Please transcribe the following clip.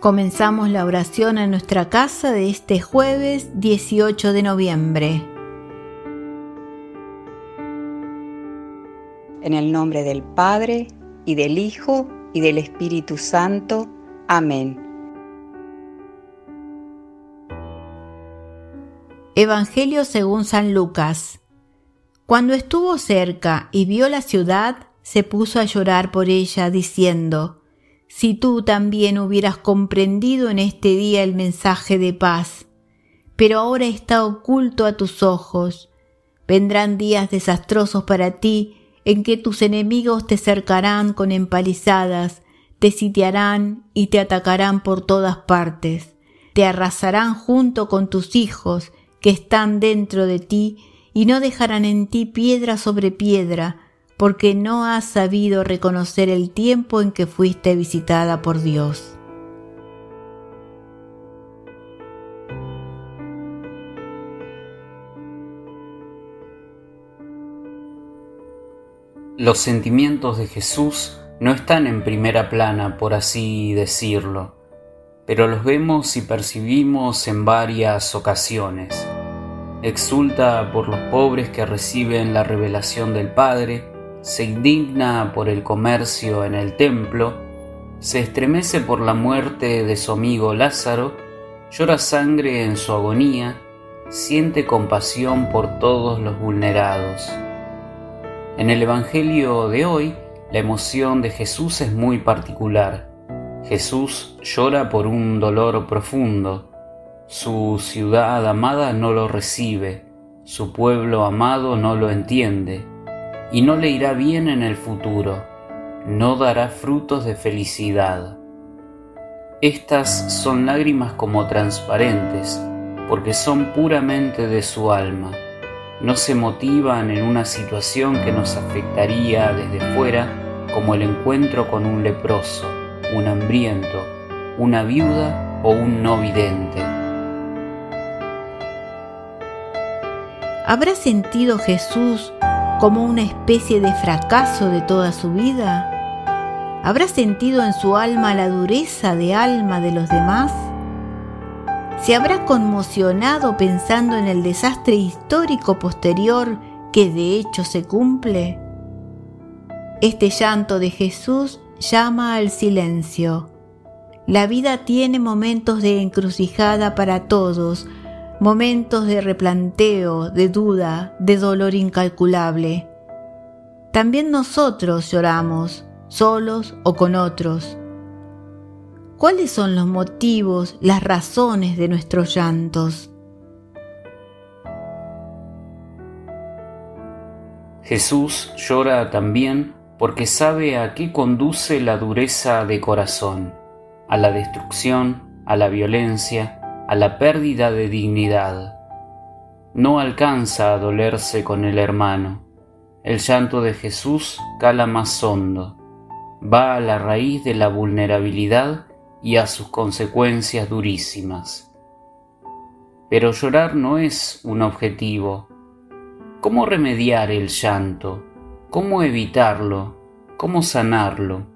Comenzamos la oración en nuestra casa de este jueves 18 de noviembre. En el nombre del Padre, y del Hijo, y del Espíritu Santo. Amén. Evangelio según San Lucas. Cuando estuvo cerca y vio la ciudad, se puso a llorar por ella, diciendo, si tú también hubieras comprendido en este día el mensaje de paz. Pero ahora está oculto a tus ojos. Vendrán días desastrosos para ti en que tus enemigos te cercarán con empalizadas, te sitiarán y te atacarán por todas partes. Te arrasarán junto con tus hijos que están dentro de ti y no dejarán en ti piedra sobre piedra porque no has sabido reconocer el tiempo en que fuiste visitada por Dios. Los sentimientos de Jesús no están en primera plana, por así decirlo, pero los vemos y percibimos en varias ocasiones. Exulta por los pobres que reciben la revelación del Padre, se indigna por el comercio en el templo, se estremece por la muerte de su amigo Lázaro, llora sangre en su agonía, siente compasión por todos los vulnerados. En el Evangelio de hoy, la emoción de Jesús es muy particular. Jesús llora por un dolor profundo. Su ciudad amada no lo recibe, su pueblo amado no lo entiende y no le irá bien en el futuro, no dará frutos de felicidad. Estas son lágrimas como transparentes, porque son puramente de su alma, no se motivan en una situación que nos afectaría desde fuera, como el encuentro con un leproso, un hambriento, una viuda o un no vidente. ¿Habrá sentido Jesús como una especie de fracaso de toda su vida? ¿Habrá sentido en su alma la dureza de alma de los demás? ¿Se habrá conmocionado pensando en el desastre histórico posterior que de hecho se cumple? Este llanto de Jesús llama al silencio. La vida tiene momentos de encrucijada para todos, momentos de replanteo, de duda, de dolor incalculable. También nosotros lloramos, solos o con otros. ¿Cuáles son los motivos, las razones de nuestros llantos? Jesús llora también porque sabe a qué conduce la dureza de corazón, a la destrucción, a la violencia, a la pérdida de dignidad. No alcanza a dolerse con el hermano. El llanto de Jesús cala más hondo, va a la raíz de la vulnerabilidad y a sus consecuencias durísimas. Pero llorar no es un objetivo. ¿Cómo remediar el llanto? ¿Cómo evitarlo? ¿Cómo sanarlo?